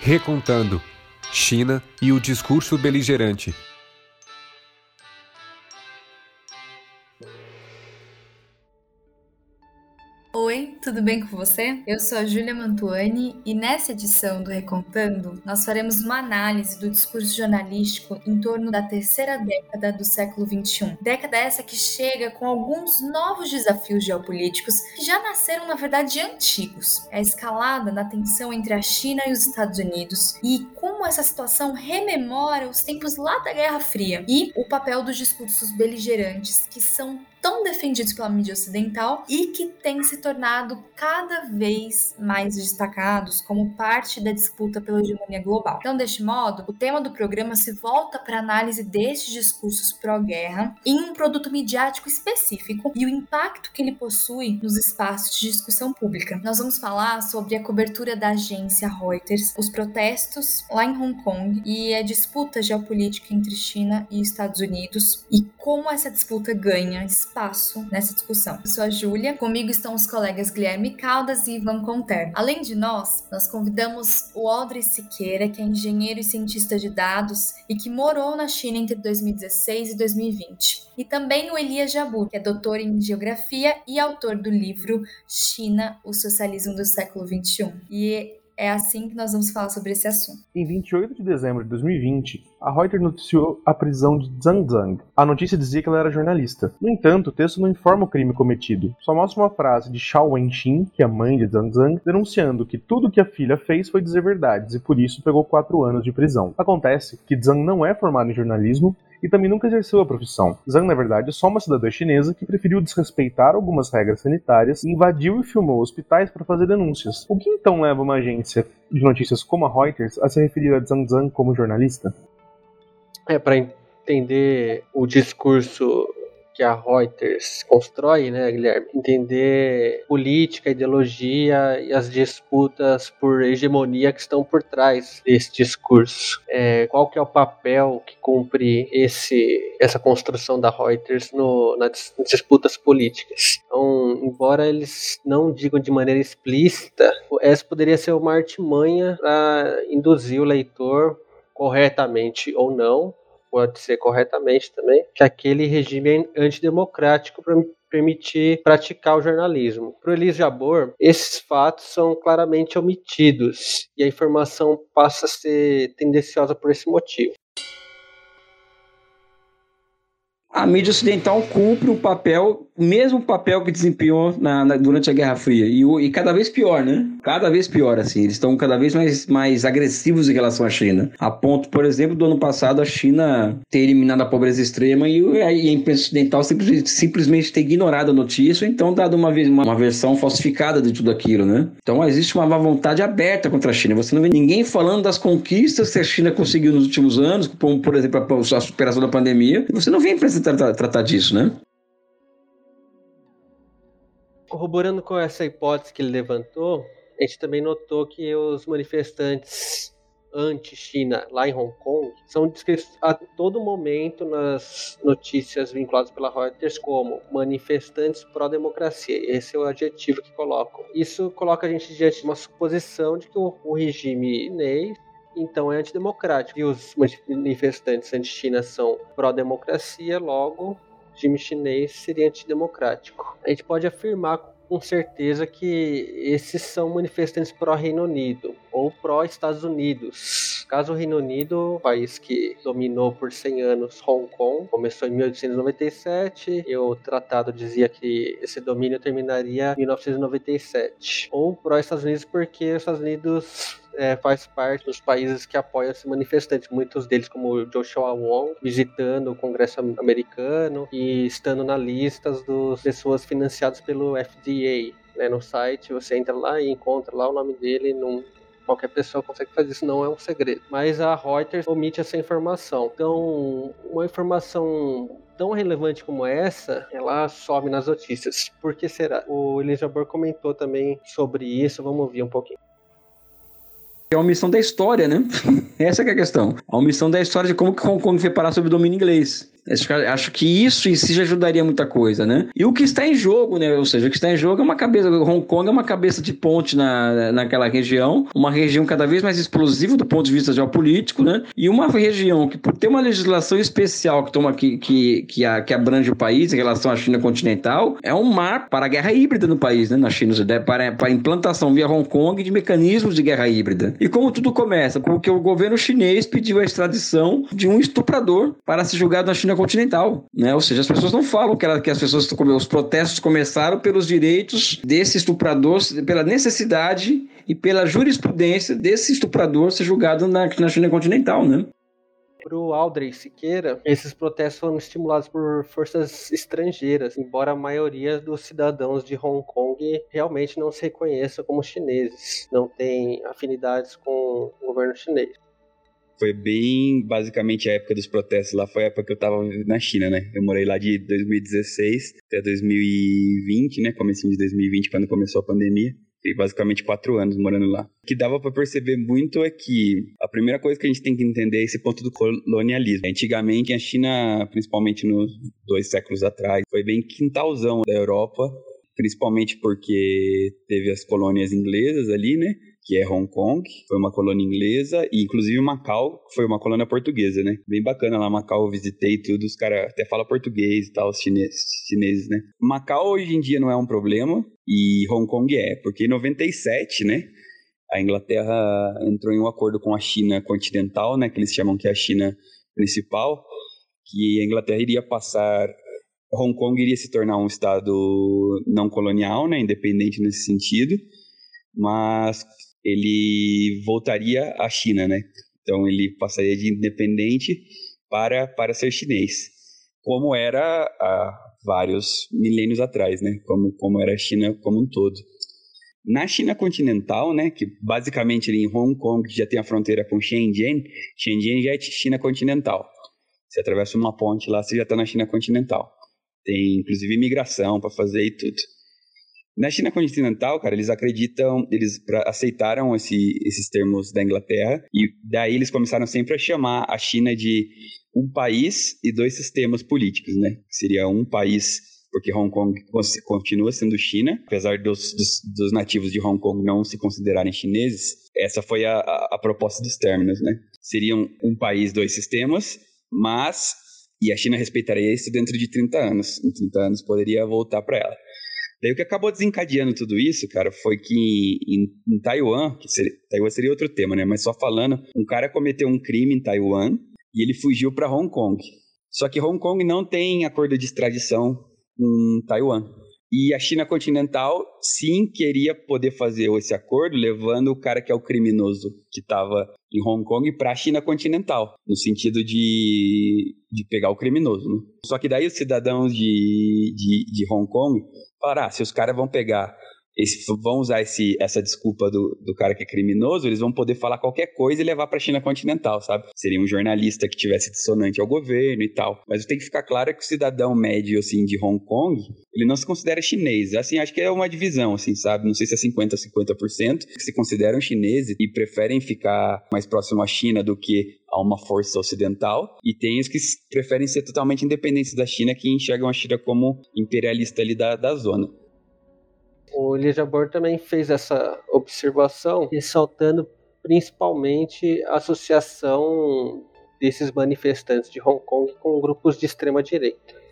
Recontando China e o discurso beligerante. Tudo bem com você? Eu sou a Júlia Mantuani e nessa edição do Recontando, nós faremos uma análise do discurso jornalístico em torno da terceira década do século XXI. Década essa que chega com alguns novos desafios geopolíticos que já nasceram, na verdade, antigos. É a escalada na tensão entre a China e os Estados Unidos e como essa situação rememora os tempos lá da Guerra Fria e o papel dos discursos beligerantes que são tão defendidos pela mídia ocidental e que têm se tornado cada vez mais destacados como parte da disputa pela hegemonia global. Então, deste modo, o tema do programa se volta para a análise destes discursos pró-guerra em um produto midiático específico e o impacto que ele possui nos espaços de discussão pública. Nós vamos falar sobre a cobertura da agência Reuters, os protestos lá em Hong Kong e a disputa geopolítica entre China e Estados Unidos e como essa disputa ganha espaço nessa discussão. Eu sou a Júlia, comigo estão os colegas Guilherme Caldas e Ivan Conter. Além de nós, nós convidamos o Audrey Siqueira, que é engenheiro e cientista de dados e que morou na China entre 2016 e 2020. E também o Elias Jabu, que é doutor em geografia e autor do livro China, o socialismo do século XXI. E é assim que nós vamos falar sobre esse assunto. Em 28 de dezembro de 2020, a Reuters noticiou a prisão de Zhang Zhang. A notícia dizia que ela era jornalista. No entanto, o texto não informa o crime cometido. Só mostra uma frase de Xiao Wenxin, que é a mãe de Zhang Zhang, denunciando que tudo que a filha fez foi dizer verdades e por isso pegou quatro anos de prisão. Acontece que Zhang não é formado em jornalismo e também nunca exerceu a profissão. Zhang, na verdade, é só uma cidadã chinesa que preferiu desrespeitar algumas regras sanitárias invadiu e filmou hospitais para fazer denúncias. O que então leva uma agência de notícias como a Reuters a se referir a Zhang Zhang como jornalista? É, para entender o discurso que a Reuters constrói, né, Guilherme? Entender política, ideologia e as disputas por hegemonia que estão por trás desse discurso. É, qual que é o papel que cumpre esse, essa construção da Reuters no, nas disputas políticas? Então, embora eles não digam de maneira explícita, essa poderia ser uma artimanha para induzir o leitor corretamente ou não pode ser corretamente também, que aquele regime é antidemocrático para permitir praticar o jornalismo. Para o Elis Jabor, esses fatos são claramente omitidos e a informação passa a ser tendenciosa por esse motivo. a mídia ocidental cumpre o papel, mesmo papel que desempenhou na, na, durante a Guerra Fria. E, e, cada vez pior, né? Cada vez pior, assim. Eles estão cada vez mais, mais agressivos em relação à China. A ponto, por exemplo, do ano passado, a China ter eliminado a pobreza extrema e, e a imprensa ocidental simplesmente, simplesmente ter ignorado a notícia, então dado uma, uma, uma versão falsificada de tudo aquilo, né? Então existe uma vontade aberta contra a China. Você não vê ninguém falando das conquistas que a China conseguiu nos últimos anos, como, por exemplo, a, a superação da pandemia. Você não vê a imprensa tratar, tratar disso, né? Corroborando com essa hipótese que ele levantou, a gente também notou que os manifestantes anti-China lá em Hong Kong são descritos a todo momento nas notícias vinculadas pela Reuters como manifestantes pró-democracia. Esse é o adjetivo que colocam. Isso coloca a gente diante de uma suposição de que o, regime chinês então é antidemocrático. E os manifestantes anti-China são pró-democracia, logo regime chinês seria antidemocrático. A gente pode afirmar com certeza que esses são manifestantes pró-Reino Unido ou pró-Estados Unidos. Caso o Reino Unido, país que dominou por 100 anos Hong Kong, começou em 1897 e o tratado dizia que esse domínio terminaria em 1997. Ou pró-Estados Unidos porque os Estados Unidos é, faz parte dos países que apoiam esses manifestantes, muitos deles como Joshua Wong, visitando o Congresso americano e estando na lista das pessoas financiadas pelo FDA. Né, no site você entra lá e encontra lá o nome dele num, qualquer pessoa consegue fazer isso, não é um segredo. Mas a Reuters omite essa informação. Então, uma informação tão relevante como essa, ela sobe nas notícias. Por que será? O Elisabor comentou também sobre isso, vamos ouvir um pouquinho é uma missão da história, né? Essa é a questão. A omissão da história de como Hong Kong foi parar sob o domínio inglês. Acho, que isso em si já ajudaria muita coisa, né? E o que está em jogo, né? Ou seja, o que está em jogo é uma cabeça. Hong Kong é uma cabeça de ponte na, naquela região, uma região cada vez mais explosiva do ponto de vista geopolítico, né? E uma região que, por ter uma legislação especial que toma que, que, que, a, que abrange o país em relação à China continental, é um mar para a guerra híbrida no país, né? Na China, para, para a implantação via Hong Kong de mecanismos de guerra híbrida. E como tudo começa? Porque o governo chinês pediu a extradição de um estuprador para ser julgado na China continental, né? Ou seja, as pessoas não falam que, ela, que as pessoas os protestos começaram pelos direitos desse estuprador, pela necessidade e pela jurisprudência desse estuprador ser julgado na, na China continental, né? Para o Aldrey Siqueira, esses protestos foram estimulados por forças estrangeiras, embora a maioria dos cidadãos de Hong Kong realmente não se reconheça como chineses, não tem afinidades com o governo chinês. Foi bem, basicamente, a época dos protestos lá, foi a época que eu estava na China, né? Eu morei lá de 2016 até 2020, né? Comecinho de 2020, quando começou a pandemia. Fiquei basicamente quatro anos morando lá. O que dava para perceber muito é que a primeira coisa que a gente tem que entender é esse ponto do colonialismo. Antigamente, a China, principalmente nos dois séculos atrás, foi bem quintalzão da Europa, principalmente porque teve as colônias inglesas ali, né? Que é Hong Kong, foi uma colônia inglesa, e inclusive Macau, foi uma colônia portuguesa, né? Bem bacana lá, Macau, eu visitei tudo, os caras até falam português e tal, os chineses, chineses, né? Macau hoje em dia não é um problema, e Hong Kong é, porque em 97, né? A Inglaterra entrou em um acordo com a China continental, né? Que eles chamam que é a China principal, que a Inglaterra iria passar Hong Kong iria se tornar um estado não colonial, né, independente nesse sentido, mas ele voltaria à China, né? Então ele passaria de independente para, para ser chinês, como era há vários milênios atrás, né? Como, como era a China como um todo. Na China continental, né, que basicamente ali em Hong Kong já tem a fronteira com Shenzhen, Shenzhen já é China continental. Você atravessa uma ponte lá, você já está na China continental. Tem inclusive imigração para fazer e tudo. Na China continental, cara, eles acreditam, eles aceitaram esse, esses termos da Inglaterra e daí eles começaram sempre a chamar a China de um país e dois sistemas políticos, né? Seria um país porque Hong Kong continua sendo China, apesar dos, dos, dos, nativos de Hong Kong não se considerarem chineses, essa foi a, a, a proposta dos términos, né? Seriam um país, dois sistemas, mas e a China respeitaria isso dentro de 30 anos. Em 30 anos poderia voltar para ela. Daí o que acabou desencadeando tudo isso, cara, foi que em, em Taiwan, que seria, Taiwan seria outro tema, né? Mas só falando, um cara cometeu um crime em Taiwan e ele fugiu para Hong Kong. Só que Hong Kong não tem acordo de extradição com Taiwan. E a China continental, sim, queria poder fazer esse acordo, levando o cara que é o criminoso que estava em Hong Kong para a China continental, no sentido de, de pegar o criminoso. Né? Só que daí os cidadãos de, de, de Hong Kong falaram, ah, se os caras vão pegar esse, vão usar esse, essa desculpa do, do cara que é criminoso, eles vão poder falar qualquer coisa e levar para a China continental, sabe? Seria um jornalista que tivesse dissonante ao governo e tal. Mas tem que ficar claro que o cidadão médio, assim, de Hong Kong, ele não se considera chinês. Assim, acho que é uma divisão, assim, sabe? Não sei se é 50% ou 50%, que se consideram chineses e preferem ficar mais próximo à China do que a uma força ocidental. E tem os que preferem ser totalmente independentes da China, que enxergam a China como imperialista ali da, da zona. O Elijah também fez essa observação, ressaltando principalmente a associação desses manifestantes de Hong Kong com grupos de extrema direita.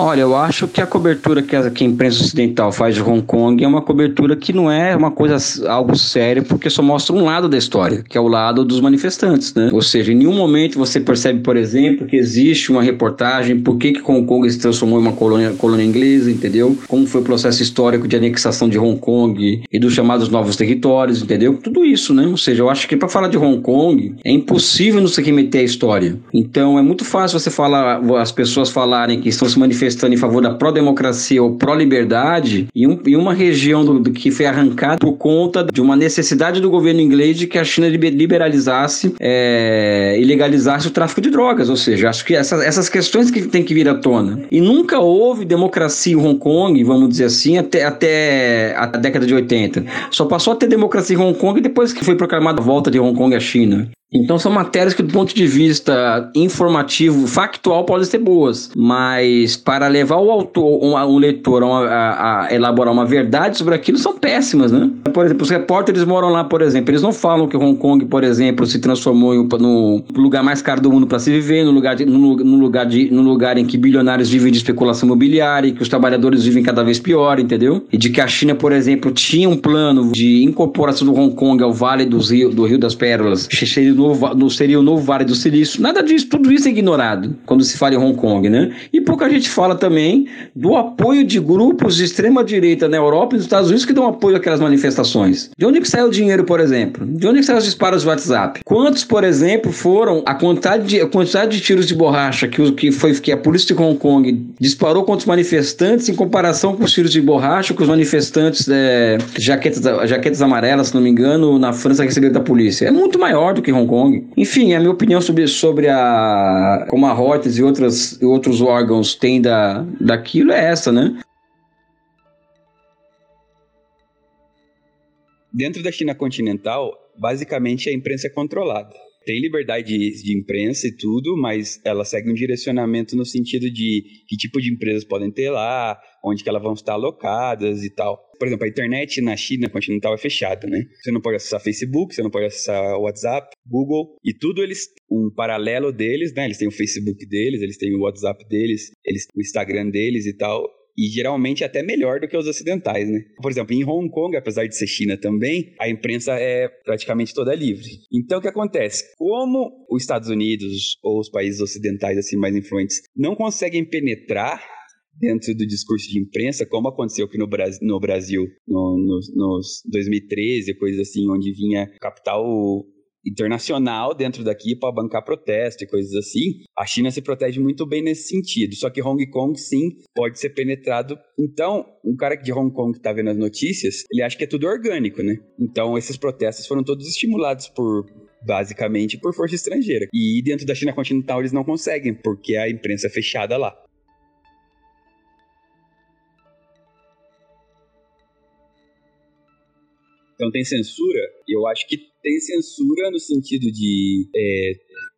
Olha, eu acho que a cobertura que a, que a, imprensa ocidental faz de Hong Kong é uma cobertura que não é uma coisa, algo sério, porque só mostra um lado da história, que é o lado dos manifestantes, né? Ou seja, em nenhum momento você percebe, por exemplo, que existe uma reportagem por que, que Hong Kong se transformou em uma colônia, colônia inglesa, entendeu? Como foi o processo histórico de anexação de Hong Kong e dos chamados novos territórios, entendeu? Tudo isso, né? Ou seja, eu acho que para falar de Hong Kong é impossível não se remeter à história. Então é muito fácil você falar, as pessoas falarem que estão se manifestando manifestando em favor da pró-democracia ou pró-liberdade em, um, uma região do, do, que foi arrancada por conta de uma necessidade do governo inglês de que a China liberalizasse é, e legalizasse o tráfico de drogas. Ou seja, acho que essa, essas questões que tem que vir à tona. E nunca houve democracia em Hong Kong, vamos dizer assim, até, até a década de 80. Só passou a ter democracia em Hong Kong depois que foi proclamada a volta de Hong Kong à China. Então são matérias que, do ponto de vista informativo, factual, podem ser boas, mas para levar o autor, um, um leitor a, a, a, elaborar uma verdade sobre aquilo, são péssimas, né? Por exemplo, os repórteres moram lá, por exemplo, eles não falam que Hong Kong, por exemplo, se transformou em, no lugar mais caro do mundo para se viver, no lugar, de, no, no, lugar de, no lugar em que bilionários vivem de especulação imobiliária, e que os trabalhadores vivem cada vez pior, entendeu? E de que a China, por exemplo, tinha um plano de incorporação do Hong Kong ao Vale dos Rio, do Rio das Pérolas, cheio novo, no, seria o novo Vale do Silício. Nada disso, tudo isso é ignorado quando se fala em Hong Kong, né? E pouca gente fala também do apoio de grupos de extrema direita na Europa e nos Estados Unidos que dão apoio àquelas manifestações. De onde que sai o dinheiro, por exemplo? De onde que saem os disparos do WhatsApp? Quantos, por exemplo, foram a quantidade de, a quantidade de tiros de borracha que, que foi que a polícia de Hong Kong disparou contra os manifestantes em comparação com os tiros de borracha que os manifestantes é, jaquetas, jaquetas amarelas, se não me engano, na França receberam da polícia? É muito maior do que Hong Kong. Enfim, a minha opinião sobre, sobre a como a Reuters e outras, outros órgãos têm da, daquilo é essa, né? Dentro da China continental, basicamente a imprensa é controlada. Tem liberdade de, imprensa e tudo, mas ela segue um direcionamento no sentido de que tipo de empresas podem ter lá, onde que elas vão estar alocadas e tal. Por exemplo, a internet na China continental é fechada, né? Você não pode acessar Facebook, você não pode acessar WhatsApp, Google, e tudo eles, um paralelo deles, né? Eles têm o Facebook deles, eles têm o WhatsApp deles, eles o Instagram deles e tal. E geralmente até melhor do que os ocidentais, né? Por exemplo, em Hong Kong, apesar de ser China também, a imprensa é praticamente toda livre. Então o que acontece? Como os Estados Unidos ou os países ocidentais assim mais influentes não conseguem penetrar dentro do discurso de imprensa, como aconteceu aqui no Brasil, no, Brasil no, nos, nos 2013, coisas assim, onde vinha capital internacional dentro daqui para bancar protesto e coisas assim. A China se protege muito bem nesse sentido. Só que Hong Kong, sim, pode ser penetrado. Então, um cara de Hong Kong que está vendo as notícias, ele acha que é tudo orgânico, né? Então, esses protestos foram todos estimulados por basicamente por força estrangeira. E dentro da China continental eles não conseguem, porque a imprensa é fechada lá. Então tem censura, eu acho que tem censura no sentido de é,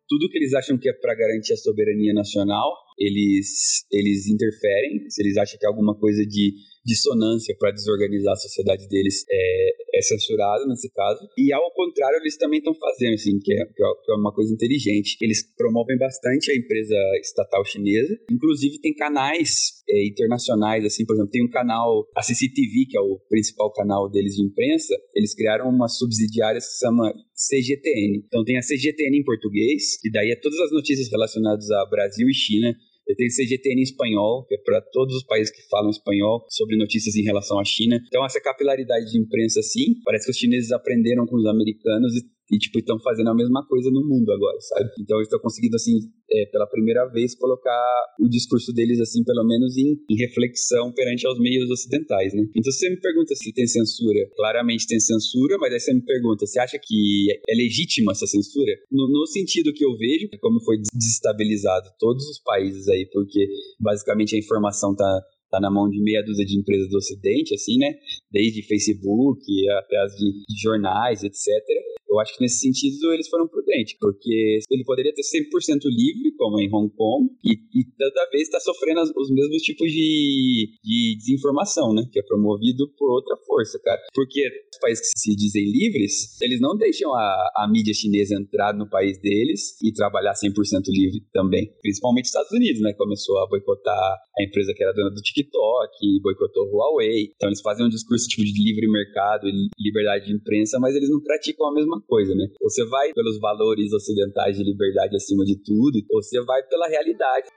tudo que eles acham que é para garantir a soberania nacional, eles, eles interferem. Se eles acham que é alguma coisa de dissonância para desorganizar a sociedade deles é, é censurado nesse caso. E ao contrário, eles também estão fazendo, assim, que é, que é uma coisa inteligente. Eles promovem bastante a empresa estatal chinesa. Inclusive, tem canais é, internacionais, assim, por exemplo, tem um canal, a CCTV, que é o principal canal deles de imprensa, eles criaram uma subsidiária que se chama CGTN. Então tem a CGTN em português, que daí é todas as notícias relacionadas a Brasil e China tem CGTN em espanhol, que é para todos os países que falam espanhol, sobre notícias em relação à China. Então, essa capilaridade de imprensa, sim, parece que os chineses aprenderam com os americanos e e, tipo, estão fazendo a mesma coisa no mundo agora, sabe? Então, eles estão conseguindo, assim, é, pela primeira vez, colocar o discurso deles, assim, pelo menos em, em, reflexão perante aos meios ocidentais, né? Então, você me pergunta se tem censura. Claramente tem censura, mas aí você me pergunta, você acha que é legítima essa censura? No, no sentido que eu vejo, como foi desestabilizado todos os países aí, porque basicamente a informação tá tá na mão de meia dúzia de empresas do Ocidente, assim, né? Desde Facebook até as de, de jornais, etc. Eu acho que nesse sentido eles foram prudentes, porque ele poderia ter 100% livre, como em Hong Kong, e, e toda vez está sofrendo as, os mesmos tipos de, de desinformação, né? Que é promovido por outra força, cara. Porque os países que se dizem livres, eles não deixam a, a mídia chinesa entrar no país deles e trabalhar 100% livre também. Principalmente os Estados Unidos, né? Começou a boicotar a empresa que era dona do TikTok, boicotou Huawei. Então eles fazem um discurso tipo de livre mercado e liberdade de imprensa, mas eles não praticam a mesma coisa, né? Você vai pelos valores ocidentais de liberdade acima de tudo, ou você vai pela realidade.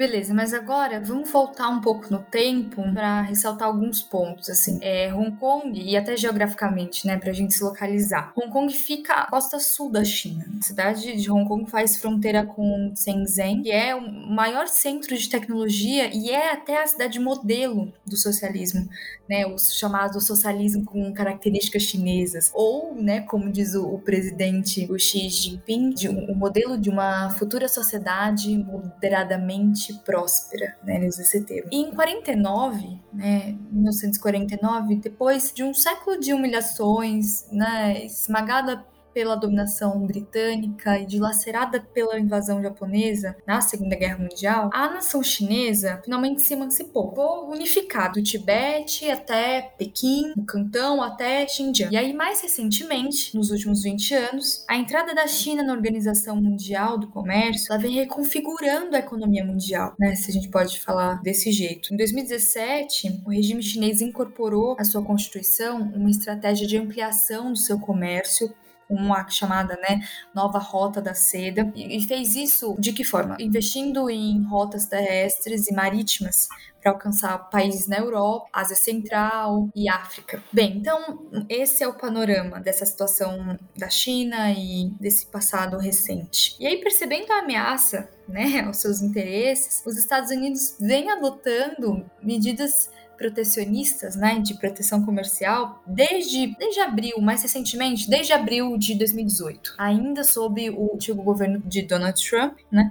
Beleza, mas agora vamos voltar um pouco no tempo para ressaltar alguns pontos, assim. É, Hong Kong, e até geograficamente, né, pra gente se localizar. Hong Kong fica à costa sul da China. A cidade de Hong Kong faz fronteira com Shenzhen, que é o maior centro de tecnologia e é até a cidade modelo do socialismo, né, o chamado socialismo com características chinesas. Ou, né, como diz o, o presidente o Xi Jinping, de o modelo de uma futura sociedade moderadamente próspera, né, ele usa esse termo. E em 49, né, 1949, depois de um século de humilhações, né, esmagada pela dominação britânica e dilacerada pela invasão japonesa na Segunda Guerra Mundial, a nação chinesa finalmente se emancipou. Ficou unificado do Tibete até Pequim, do Cantão até Xinjiang. E aí, mais recentemente, nos últimos 20 anos, a entrada da China na Organização Mundial do Comércio ela vem reconfigurando a economia mundial, né? Se a gente pode falar desse jeito. Em 2017, o regime chinês incorporou à sua constituição uma estratégia de ampliação do seu comércio uma chamada né, nova rota da seda e fez isso de que forma? Investindo em rotas terrestres e marítimas para alcançar países na Europa, Ásia Central e África. Bem, então esse é o panorama dessa situação da China e desse passado recente. E aí, percebendo a ameaça né, aos seus interesses, os Estados Unidos vêm adotando medidas protecionistas, né, de proteção comercial, desde, desde abril, mais recentemente, desde abril de 2018, ainda sob o antigo governo de Donald Trump, né,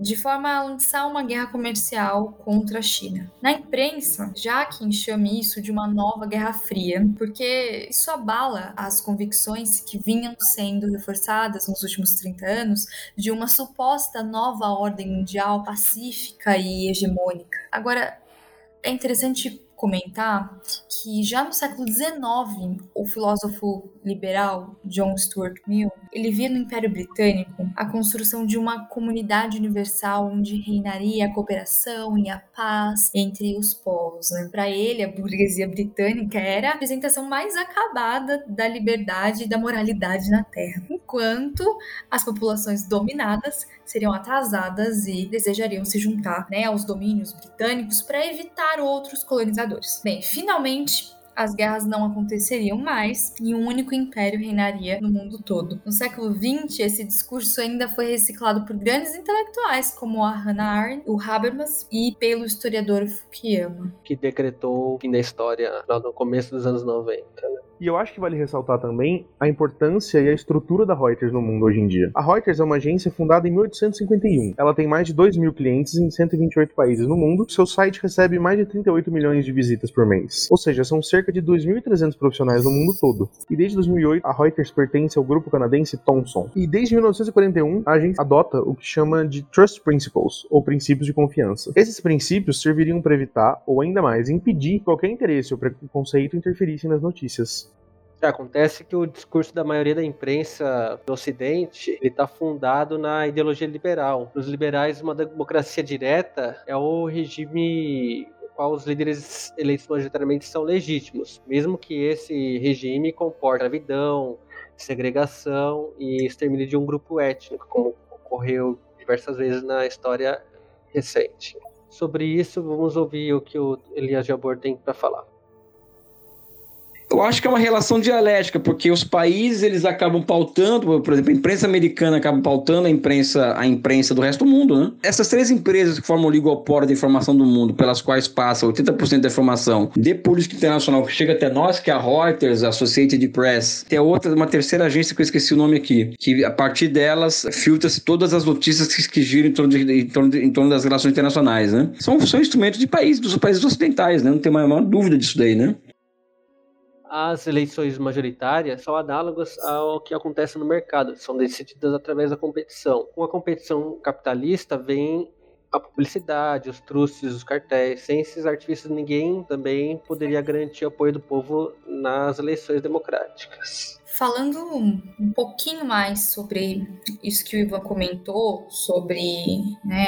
de forma a lançar uma guerra comercial contra a China. Na imprensa, já que chame isso de uma nova Guerra Fria, porque isso abala as convicções que vinham sendo reforçadas nos últimos 30 anos de uma suposta nova ordem mundial pacífica e hegemônica. Agora, é interessante comentar que já no século XIX, o filósofo liberal John Stuart Mill, ele via no Império Britânico a construção de uma comunidade universal onde reinaria a cooperação e a paz entre os povos. Né? Para ele, a burguesia britânica era a representação mais acabada da liberdade e da moralidade na Terra, enquanto as populações dominadas seriam atrasadas e desejariam se juntar né, aos domínios britânicos para evitar outros colonizadores. Bem, finalmente as guerras não aconteceriam mais e um único império reinaria no mundo todo. No século XX, esse discurso ainda foi reciclado por grandes intelectuais como a Hannah Arendt, o Habermas e pelo historiador Fukuyama. Que decretou o fim da história no começo dos anos 90. Né? E eu acho que vale ressaltar também a importância e a estrutura da Reuters no mundo hoje em dia. A Reuters é uma agência fundada em 1851. Ela tem mais de 2 mil clientes em 128 países no mundo. Seu site recebe mais de 38 milhões de visitas por mês. Ou seja, são cerca de 2.300 profissionais no mundo todo. E desde 2008, a Reuters pertence ao grupo canadense Thomson. E desde 1941, a agência adota o que chama de Trust Principles, ou princípios de confiança. Esses princípios serviriam para evitar, ou ainda mais, impedir qualquer interesse ou preconceito interferissem nas notícias. Acontece que o discurso da maioria da imprensa do Ocidente está fundado na ideologia liberal. Os liberais, uma democracia direta é o regime qual os líderes eleitos majoritariamente são legítimos, mesmo que esse regime comporte gravidão, segregação e extermínio de um grupo étnico, como ocorreu diversas vezes na história recente. Sobre isso, vamos ouvir o que o Elias Jabor tem para falar. Eu acho que é uma relação dialética, porque os países eles acabam pautando, por exemplo, a imprensa americana acaba pautando a imprensa, a imprensa do resto do mundo, né? Essas três empresas que formam o oligopólio da informação do mundo, pelas quais passa 80% da informação de política internacional que chega até nós, que é a Reuters, a Associated Press, tem outra, uma terceira agência que eu esqueci o nome aqui, que a partir delas filtra-se todas as notícias que, que giram em torno, de, em, torno de, em torno das relações internacionais, né? São, são instrumentos de países, dos países ocidentais, né? Não tem a maior dúvida disso daí, né? As eleições majoritárias são análogas ao que acontece no mercado, são decididas através da competição. Com a competição capitalista vem a publicidade, os trustes, os cartéis. Sem esses artifícios, ninguém também poderia garantir o apoio do povo nas eleições democráticas. Falando um pouquinho mais sobre isso que o Ivan comentou, sobre né,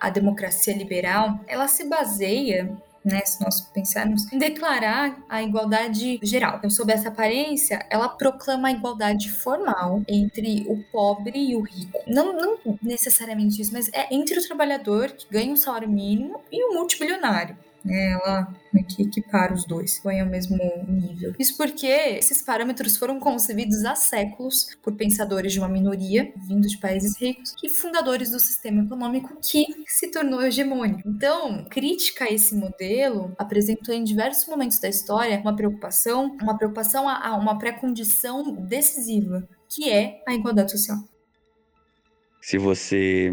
a, a democracia liberal, ela se baseia né, se nós pensarmos, declarar a igualdade geral. Então, sob essa aparência, ela proclama a igualdade formal entre o pobre e o rico. Não, não necessariamente isso, mas é entre o trabalhador que ganha um salário mínimo e o multibilionário né? Ela que equipara os dois, põe ao mesmo nível. Isso porque esses parâmetros foram concebidos há séculos por pensadores de uma minoria, vindo de países ricos, e fundadores do sistema econômico que se tornou hegemônico. Então, crítica a esse modelo apresentou em diversos momentos da história uma preocupação, uma preocupação a, a uma pré-condição decisiva, que é a igualdade social. Se você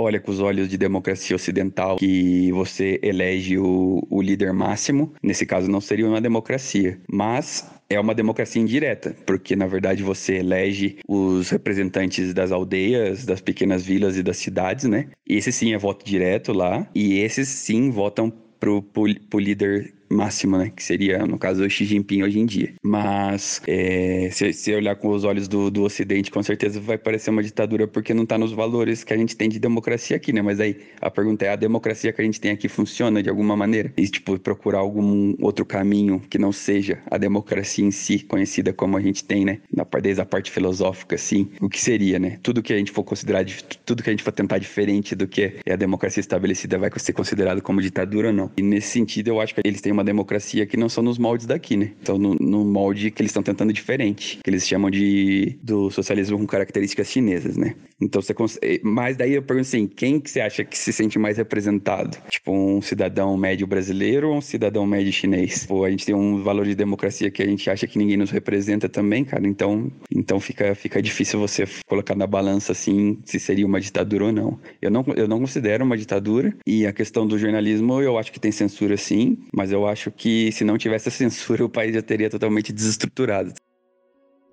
olha com os olhos de democracia ocidental que você elege o, o líder máximo, nesse caso não seria uma democracia, mas é uma democracia indireta, porque na verdade você elege os representantes das aldeias, das pequenas vilas e das cidades, né? Esse sim é voto direto lá, e esses sim votam pro, pro, pro líder máximo, né? Que seria, no caso, o Xi Jinping hoje em dia. Mas, é, se, se olhar com os olhos do, do Ocidente, com certeza vai parecer uma ditadura porque não está nos valores que a gente tem de democracia aqui, né? Mas aí a pergunta é: a democracia que a gente tem aqui funciona de alguma maneira? E, tipo, procurar algum outro caminho que não seja a democracia em si, conhecida como a gente tem, né? Desde a parte filosófica, assim, o que seria, né? Tudo que a gente for considerar, tudo que a gente for tentar diferente do que é a democracia estabelecida vai ser considerado como ditadura ou não. E nesse sentido, eu acho que eles têm uma uma democracia que não são nos moldes daqui, né? Então, no, no molde que eles estão tentando diferente, que eles chamam de do socialismo com características chinesas, né? Então, você consegue... Mas daí eu pergunto assim, quem que você acha que se sente mais representado? Tipo, um cidadão médio brasileiro ou um cidadão médio chinês? Ou a gente tem um valor de democracia que a gente acha que ninguém nos representa também, cara. Então, então fica, fica difícil você colocar na balança, assim, se seria uma ditadura ou não. Eu não, eu não considero uma ditadura. E a questão do jornalismo, eu acho que tem censura, sim. Mas eu acho que se não tivesse a censura, o país já teria totalmente desestruturado.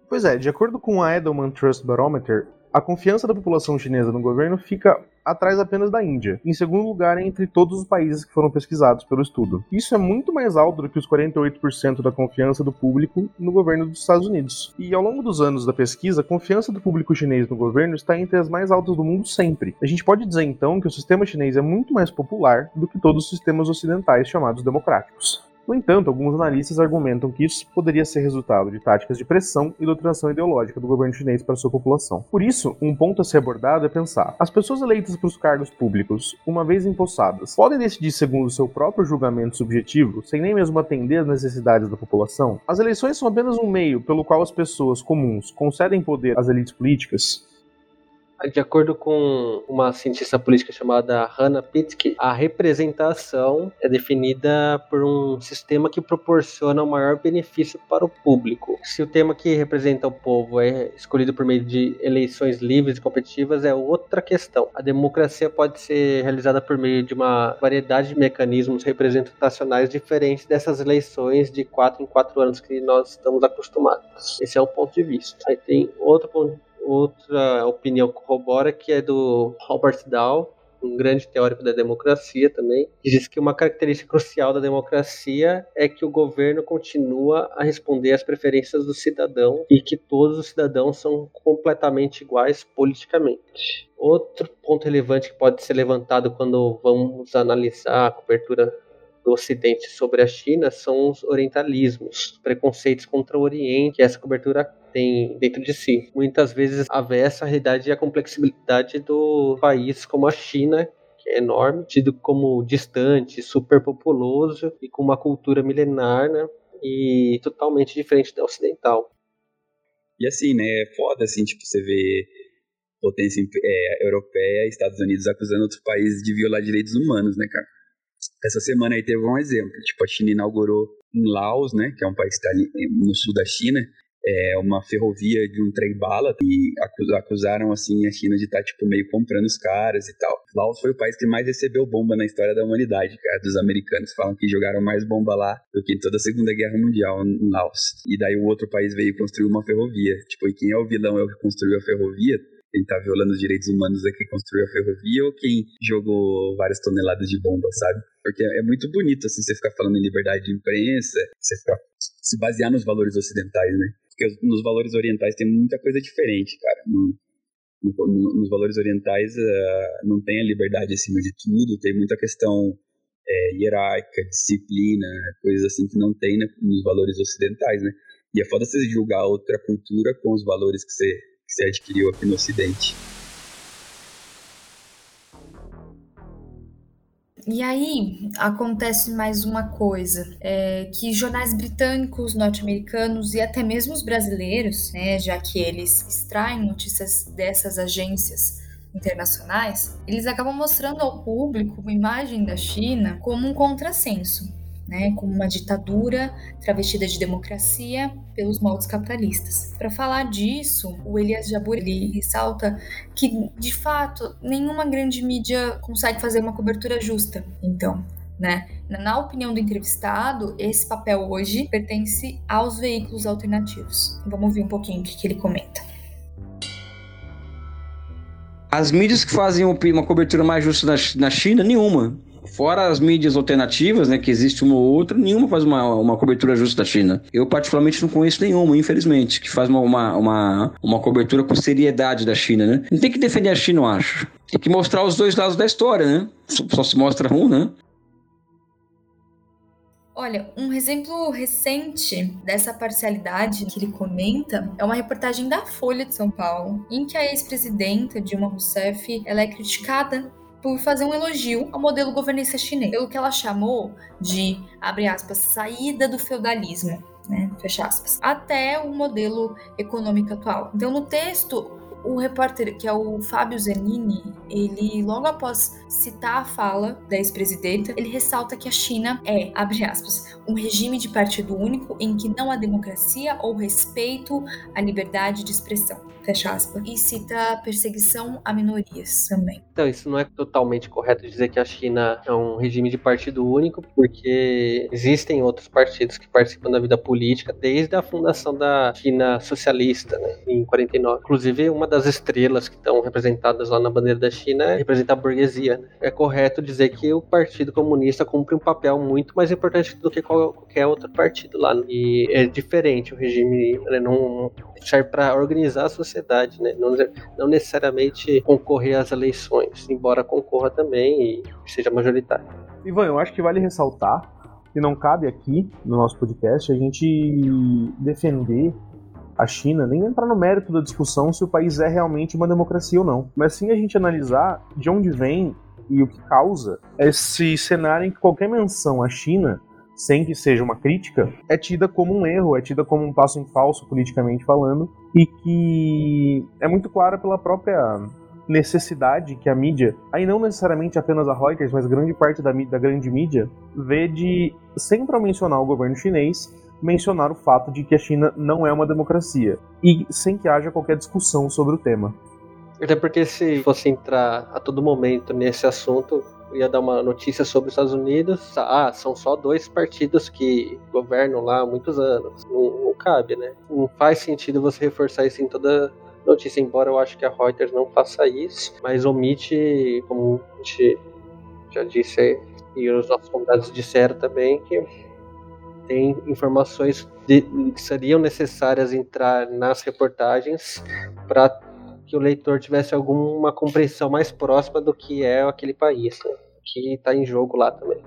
Pois é, de acordo com a Edelman Trust Barometer, a confiança da população chinesa no governo fica atrás apenas da Índia, em segundo lugar entre todos os países que foram pesquisados pelo estudo. Isso é muito mais alto do que os 48% da confiança do público no governo dos Estados Unidos. E ao longo dos anos da pesquisa, a confiança do público chinês no governo está entre as mais altas do mundo sempre. A gente pode dizer então que o sistema chinês é muito mais popular do que todos os sistemas ocidentais chamados democráticos. No entanto, alguns analistas argumentam que isso poderia ser resultado de táticas de pressão e doutrinação ideológica do governo chinês para sua população. Por isso, um ponto a ser abordado é pensar: as pessoas eleitas para os cargos públicos, uma vez empossadas, podem decidir segundo seu próprio julgamento subjetivo, sem nem mesmo atender às necessidades da população? As eleições são apenas um meio pelo qual as pessoas comuns concedem poder às elites políticas? De acordo com uma cientista política chamada Hannah Pitsky, a representação é definida por um sistema que proporciona o maior benefício para o público. Se o tema que representa o povo é escolhido por meio de eleições livres e competitivas, é outra questão. A democracia pode ser realizada por meio de uma variedade de mecanismos representacionais diferentes dessas eleições de quatro em quatro anos que nós estamos acostumados. Esse é um ponto de vista. Aí tem outro ponto outra opinião corrobora que é do Robert Dahl, um grande teórico da democracia também, que diz que uma característica crucial da democracia é que o governo continua a responder às preferências do cidadão e que todos os cidadãos são completamente iguais politicamente. Outro ponto relevante que pode ser levantado quando vamos analisar a cobertura do Ocidente sobre a China são os orientalismos, preconceitos contra o Oriente, essa cobertura tem dentro de si. Muitas vezes avessa a realidade e a complexibilidade do país como a China, que é enorme, tido como distante, superpopuloso e com uma cultura milenar, né? E totalmente diferente da ocidental. E assim, né, é foda, assim, tipo, você vê potência é, europeia, Estados Unidos acusando outros países de violar direitos humanos, né, cara? Essa semana aí teve um exemplo. Tipo, a China inaugurou em Laos, né, que é um país que está no sul da China, é, uma ferrovia de um trem-bala e acusaram, assim, a China de estar, tá, tipo, meio comprando os caras e tal. Laos foi o país que mais recebeu bomba na história da humanidade, cara, dos americanos. Falam que jogaram mais bomba lá do que em toda a Segunda Guerra Mundial em Laos. E daí o outro país veio construir uma ferrovia. Tipo, e quem é o vilão é o que construiu a ferrovia? Quem está violando os direitos humanos quem construiu a ferrovia ou quem jogou várias toneladas de bomba, sabe? Porque é muito bonito, assim, você ficar falando em liberdade de imprensa, você ficar, se basear nos valores ocidentais, né? Porque nos valores orientais tem muita coisa diferente, cara. No, no, nos valores orientais uh, não tem a liberdade acima de tudo, tem muita questão é, hierárquica, disciplina, coisas assim que não tem né, nos valores ocidentais, né? E é foda você julgar outra cultura com os valores que você que você adquiriu aqui no Ocidente. E aí acontece mais uma coisa, é que jornais britânicos, norte-americanos e até mesmo os brasileiros, né, já que eles extraem notícias dessas agências internacionais, eles acabam mostrando ao público uma imagem da China como um contrassenso. Né, como uma ditadura travestida de democracia pelos moldes capitalistas. Para falar disso, o Elias Jabur ele ressalta que, de fato, nenhuma grande mídia consegue fazer uma cobertura justa. Então, né? Na opinião do entrevistado, esse papel hoje pertence aos veículos alternativos. Vamos ouvir um pouquinho o que, que ele comenta. As mídias que fazem uma cobertura mais justa na China, nenhuma. Fora as mídias alternativas, né, que existe uma ou outra, nenhuma faz uma, uma cobertura justa da China. Eu, particularmente, não conheço nenhuma, infelizmente, que faz uma, uma, uma, uma cobertura com seriedade da China, né? Não tem que defender a China, eu acho. Tem que mostrar os dois lados da história, né? Só, se mostra um, né? Olha, um exemplo recente dessa parcialidade que ele comenta é uma reportagem da Folha de São Paulo, em que a ex-presidenta Dilma Rousseff ela é criticada por fazer um elogio ao modelo governista chinês, pelo que ela chamou de, abre aspas, saída do feudalismo. Né, fecha aspas, até o modelo econômico atual. Então, no texto, o repórter, que é o Fábio Zanini, ele logo após citar a fala da ex-presidenta, ele ressalta que a China é, abre aspas, um regime de partido único em que não há democracia ou respeito à liberdade de expressão fecha aspas, e cita perseguição a minorias também. Então, isso não é totalmente correto dizer que a China é um regime de partido único, porque existem outros partidos que participam da vida política desde a fundação da China socialista, né, em 49. Inclusive, uma das estrelas que estão representadas lá na bandeira da China é representa a burguesia. Né? É correto dizer que o Partido Comunista cumpre um papel muito mais importante do que qualquer outro partido lá. E é diferente o regime, né, não serve para organizar a sociedade, né? não, não necessariamente concorrer às eleições, embora concorra também e seja majoritário. Ivan, eu acho que vale ressaltar que não cabe aqui no nosso podcast a gente defender a China, nem entrar no mérito da discussão se o país é realmente uma democracia ou não, mas sim a gente analisar de onde vem e o que causa esse cenário em que qualquer menção à China sem que seja uma crítica, é tida como um erro, é tida como um passo em falso, politicamente falando, e que é muito clara pela própria necessidade que a mídia, aí não necessariamente apenas a Reuters, mas grande parte da, da grande mídia, vê de, sempre ao mencionar o governo chinês, mencionar o fato de que a China não é uma democracia, e sem que haja qualquer discussão sobre o tema. Até porque se fosse entrar a todo momento nesse assunto, ia dar uma notícia sobre os Estados Unidos. Ah, são só dois partidos que governam lá há muitos anos. Não, não cabe, né? Não faz sentido você reforçar isso em toda notícia, embora eu acho que a Reuters não faça isso, mas omite, como a gente já disse e os nossos convidados disseram também, que tem informações de, que seriam necessárias entrar nas reportagens para que o leitor tivesse alguma compreensão mais próxima do que é aquele país, né? que está em jogo lá também.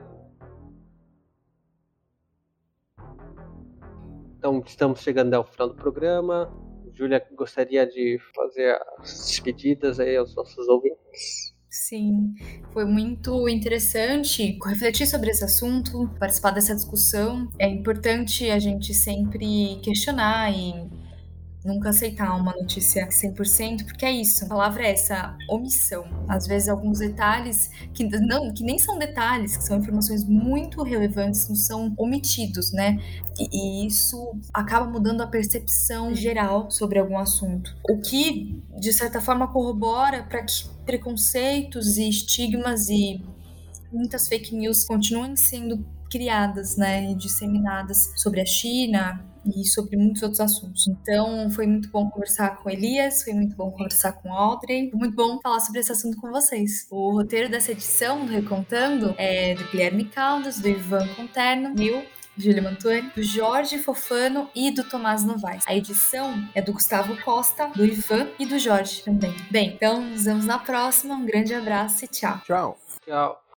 Então, estamos chegando ao final do programa. Júlia, gostaria de fazer as despedidas aí aos nossos ouvintes. Sim, foi muito interessante refletir sobre esse assunto, participar dessa discussão. É importante a gente sempre questionar e nunca aceitar uma notícia 100%, porque é isso, a palavra é essa, omissão. Às vezes alguns detalhes que não, que nem são detalhes, que são informações muito relevantes, não são omitidos, né? E, e isso acaba mudando a percepção geral sobre algum assunto. O que de certa forma corrobora para que preconceitos e estigmas e muitas fake news continuem sendo criadas, né, e disseminadas sobre a China, e sobre muitos outros assuntos. Então, foi muito bom conversar com Elias, foi muito bom conversar com Audrey, foi muito bom falar sobre esse assunto com vocês. O roteiro dessa edição do Recontando é do Guilherme Caldas, do Ivan Conterno, meu, Júlia Mantuani, do Jorge Fofano e do Tomás Novaes. A edição é do Gustavo Costa, do Ivan e do Jorge também. Bem, então nos vemos na próxima. Um grande abraço e tchau. Tchau. Tchau.